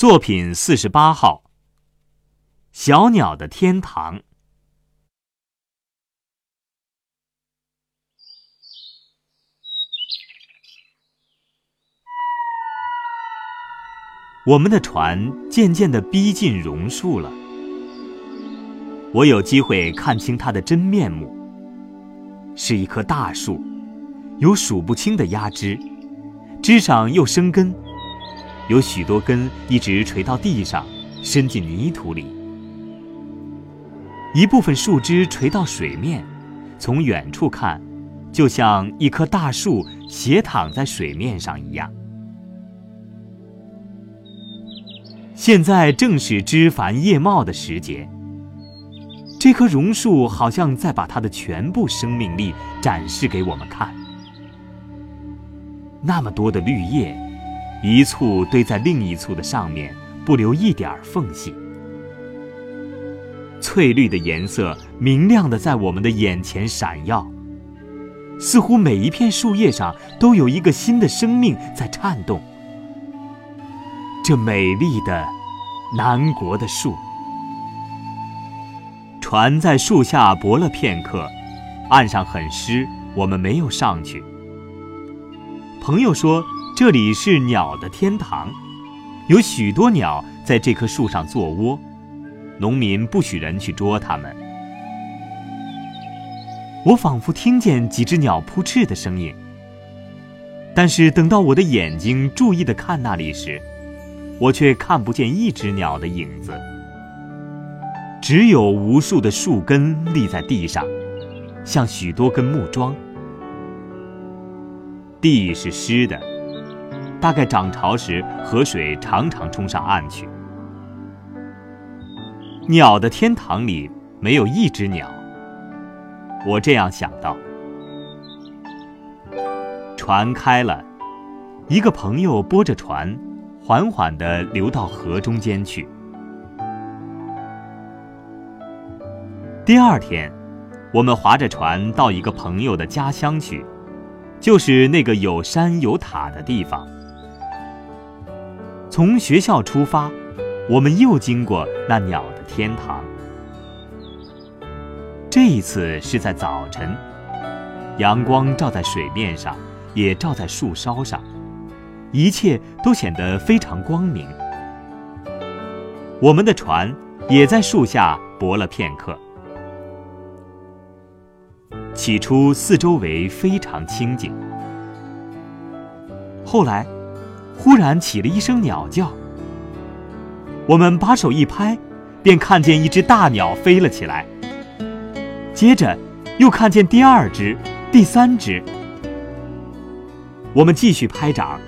作品四十八号。小鸟的天堂。我们的船渐渐的逼近榕树了，我有机会看清它的真面目。是一棵大树，有数不清的压枝，枝上又生根，有许多根一直垂到地上，伸进泥土里。一部分树枝垂到水面，从远处看，就像一棵大树斜躺在水面上一样。现在正是枝繁叶茂的时节，这棵榕树好像在把它的全部生命力展示给我们看。那么多的绿叶，一簇堆在另一簇的上面，不留一点儿缝隙。翠绿的颜色明亮的在我们的眼前闪耀，似乎每一片树叶上都有一个新的生命在颤动。这美丽的南国的树，船在树下泊了片刻，岸上很湿，我们没有上去。朋友说这里是鸟的天堂，有许多鸟在这棵树上做窝，农民不许人去捉它们。我仿佛听见几只鸟扑翅的声音，但是等到我的眼睛注意的看那里时，我却看不见一只鸟的影子，只有无数的树根立在地上，像许多根木桩。地是湿的，大概涨潮时河水常常冲上岸去。鸟的天堂里没有一只鸟，我这样想到。船开了，一个朋友拨着船。缓缓地流到河中间去。第二天，我们划着船到一个朋友的家乡去，就是那个有山有塔的地方。从学校出发，我们又经过那鸟的天堂。这一次是在早晨，阳光照在水面上，也照在树梢上。一切都显得非常光明。我们的船也在树下泊了片刻。起初四周围非常清静，后来忽然起了一声鸟叫。我们把手一拍，便看见一只大鸟飞了起来。接着又看见第二只、第三只。我们继续拍掌。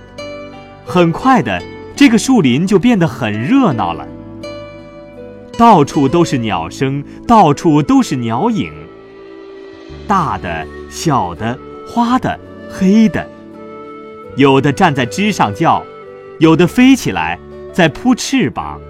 很快的，这个树林就变得很热闹了。到处都是鸟声，到处都是鸟影。大的、小的、花的、黑的，有的站在枝上叫，有的飞起来在扑翅膀。